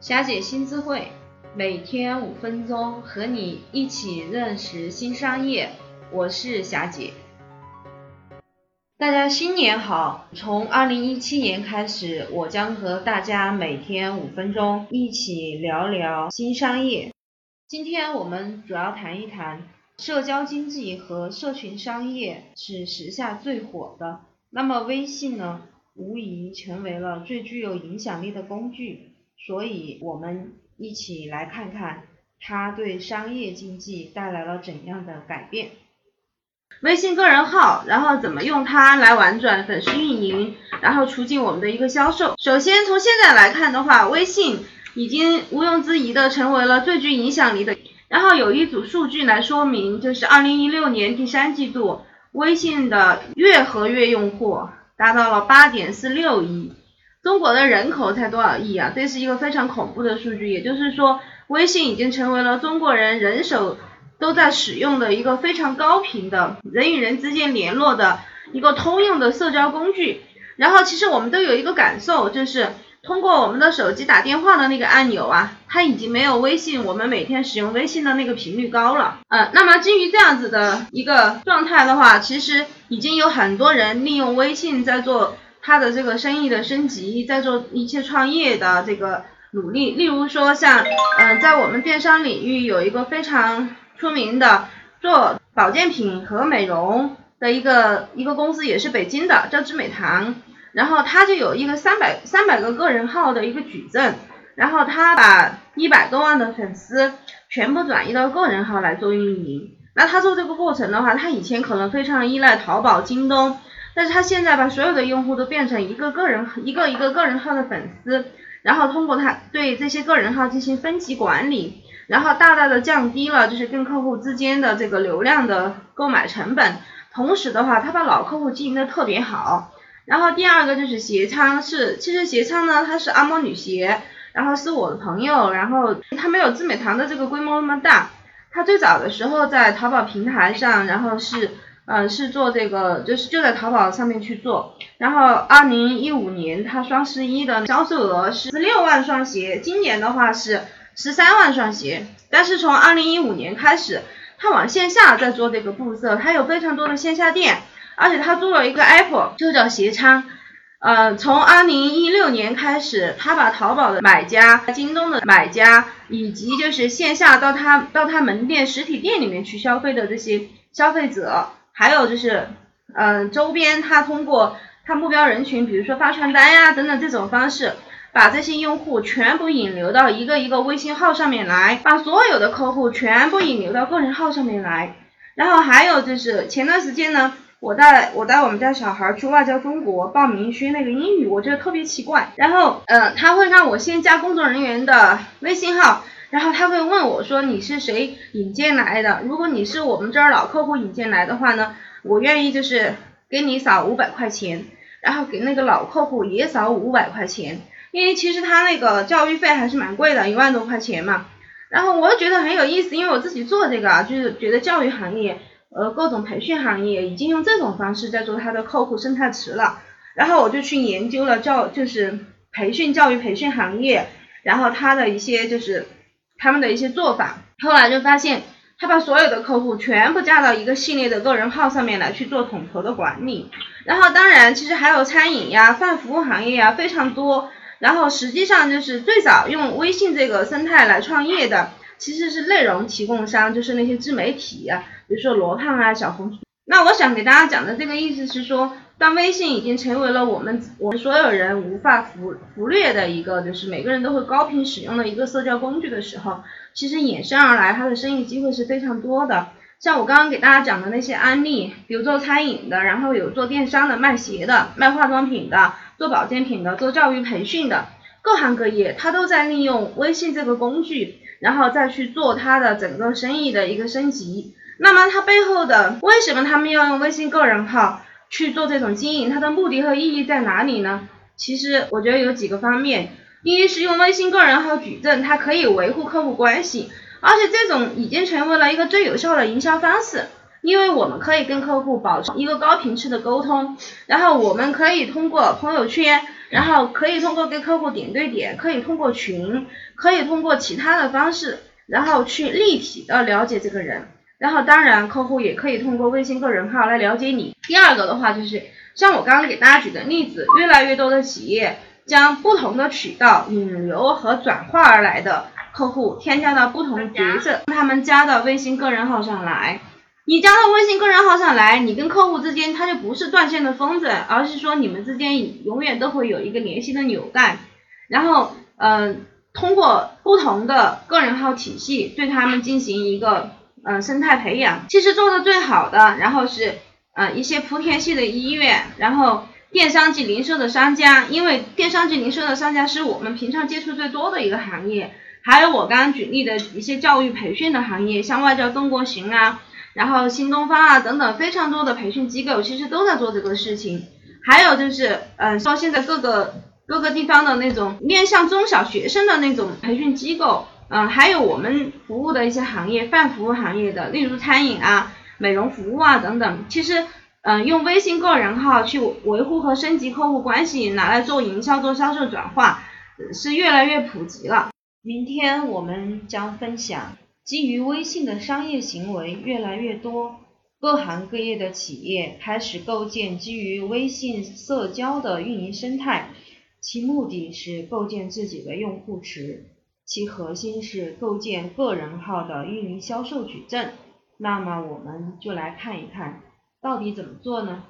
霞姐新智慧，每天五分钟，和你一起认识新商业。我是霞姐。大家新年好！从二零一七年开始，我将和大家每天五分钟，一起聊聊新商业。今天我们主要谈一谈社交经济和社群商业是时下最火的。那么微信呢，无疑成为了最具有影响力的工具。所以，我们一起来看看它对商业经济带来了怎样的改变。微信个人号，然后怎么用它来玩转粉丝运营，然后促进我们的一个销售。首先，从现在来看的话，微信已经毋庸置疑的成为了最具影响力的。然后有一组数据来说明，就是二零一六年第三季度，微信的月活跃用户达到了八点四六亿。中国的人口才多少亿啊？这是一个非常恐怖的数据。也就是说，微信已经成为了中国人人手都在使用的一个非常高频的人与人之间联络的一个通用的社交工具。然后，其实我们都有一个感受，就是通过我们的手机打电话的那个按钮啊，它已经没有微信我们每天使用微信的那个频率高了。呃，那么基于这样子的一个状态的话，其实已经有很多人利用微信在做。他的这个生意的升级，在做一切创业的这个努力，例如说像，嗯，在我们电商领域有一个非常出名的做保健品和美容的一个一个公司，也是北京的，叫知美堂，然后他就有一个三百三百个个人号的一个矩阵，然后他把一百多万的粉丝全部转移到个人号来做运营，那他做这个过程的话，他以前可能非常依赖淘宝、京东。但是他现在把所有的用户都变成一个个人一个一个个人号的粉丝，然后通过他对这些个人号进行分级管理，然后大大的降低了就是跟客户之间的这个流量的购买成本。同时的话，他把老客户经营的特别好。然后第二个就是鞋仓，是其实鞋仓呢，它是阿嬷女鞋，然后是我的朋友，然后它没有自美堂的这个规模那么大。它最早的时候在淘宝平台上，然后是。嗯，是做这个，就是就在淘宝上面去做。然后二零一五年，它双十一的销售额是十六万双鞋，今年的话是十三万双鞋。但是从二零一五年开始，它往线下在做这个布色，它有非常多的线下店，而且它做了一个 Apple，就叫鞋仓。呃，从二零一六年开始，他把淘宝的买家、京东的买家，以及就是线下到他到他门店实体店里面去消费的这些消费者。还有就是，嗯，周边他通过他目标人群，比如说发传单呀等等这种方式，把这些用户全部引流到一个一个微信号上面来，把所有的客户全部引流到个人号上面来。然后还有就是前段时间呢，我带我带我们家小孩去外交中国报名学那个英语，我觉得特别奇怪。然后，嗯，他会让我先加工作人员的微信号。然后他会问我说你是谁引荐来的？如果你是我们这儿老客户引荐来的话呢，我愿意就是给你扫五百块钱，然后给那个老客户也扫五百块钱，因为其实他那个教育费还是蛮贵的，一万多块钱嘛。然后我觉得很有意思，因为我自己做这个啊，就是觉得教育行业，呃，各种培训行业已经用这种方式在做他的客户生态池了。然后我就去研究了教，就是培训教育培训行业，然后他的一些就是。他们的一些做法，后来就发现，他把所有的客户全部加到一个系列的个人号上面来去做统筹的管理，然后当然其实还有餐饮呀、泛服务行业呀非常多，然后实际上就是最早用微信这个生态来创业的，其实是内容提供商，就是那些自媒体呀，比如说罗胖啊、小红书。那我想给大家讲的这个意思是说。当微信已经成为了我们我们所有人无法忽忽略的一个，就是每个人都会高频使用的一个社交工具的时候，其实衍生而来它的生意机会是非常多的。像我刚刚给大家讲的那些案例，比如做餐饮的，然后有做电商的、卖鞋的、卖化妆品的、做保健品的、做教育培训的，各行各业，他都在利用微信这个工具，然后再去做他的整个生意的一个升级。那么它背后的为什么他们要用微信个人号？去做这种经营，它的目的和意义在哪里呢？其实我觉得有几个方面，第一是用微信个人号举证，它可以维护客户关系，而且这种已经成为了一个最有效的营销方式，因为我们可以跟客户保持一个高频次的沟通，然后我们可以通过朋友圈，然后可以通过跟客户点对点，可以通过群，可以通过其他的方式，然后去立体的了解这个人。然后当然，客户也可以通过微信个人号来了解你。第二个的话就是，像我刚刚给大家举的例子，越来越多的企业将不同的渠道引流和转化而来的客户添加到不同角色，他们加到微信个人号上来。你加到微信个人号上来，你跟客户之间他就不是断线的风筝，而是说你们之间永远都会有一个联系的纽带。然后，嗯，通过不同的个人号体系对他们进行一个。嗯，生态培养其实做的最好的，然后是嗯一些莆田系的医院，然后电商及零售的商家，因为电商及零售的商家是我们平常接触最多的一个行业，还有我刚刚举例的一些教育培训的行业，像外教中国行啊，然后新东方啊等等非常多的培训机构，其实都在做这个事情。还有就是嗯，说现在各个各个地方的那种面向中小学生的那种培训机构。嗯，还有我们服务的一些行业，泛服务行业的，例如餐饮啊、美容服务啊等等。其实，嗯，用微信个人号去维护和升级客户关系，拿来做营销、做销售转化，是越来越普及了。明天我们将分享，基于微信的商业行为越来越多，各行各业的企业开始构建基于微信社交的运营生态，其目的是构建自己的用户池。其核心是构建个人号的运营销售矩阵，那么我们就来看一看，到底怎么做呢？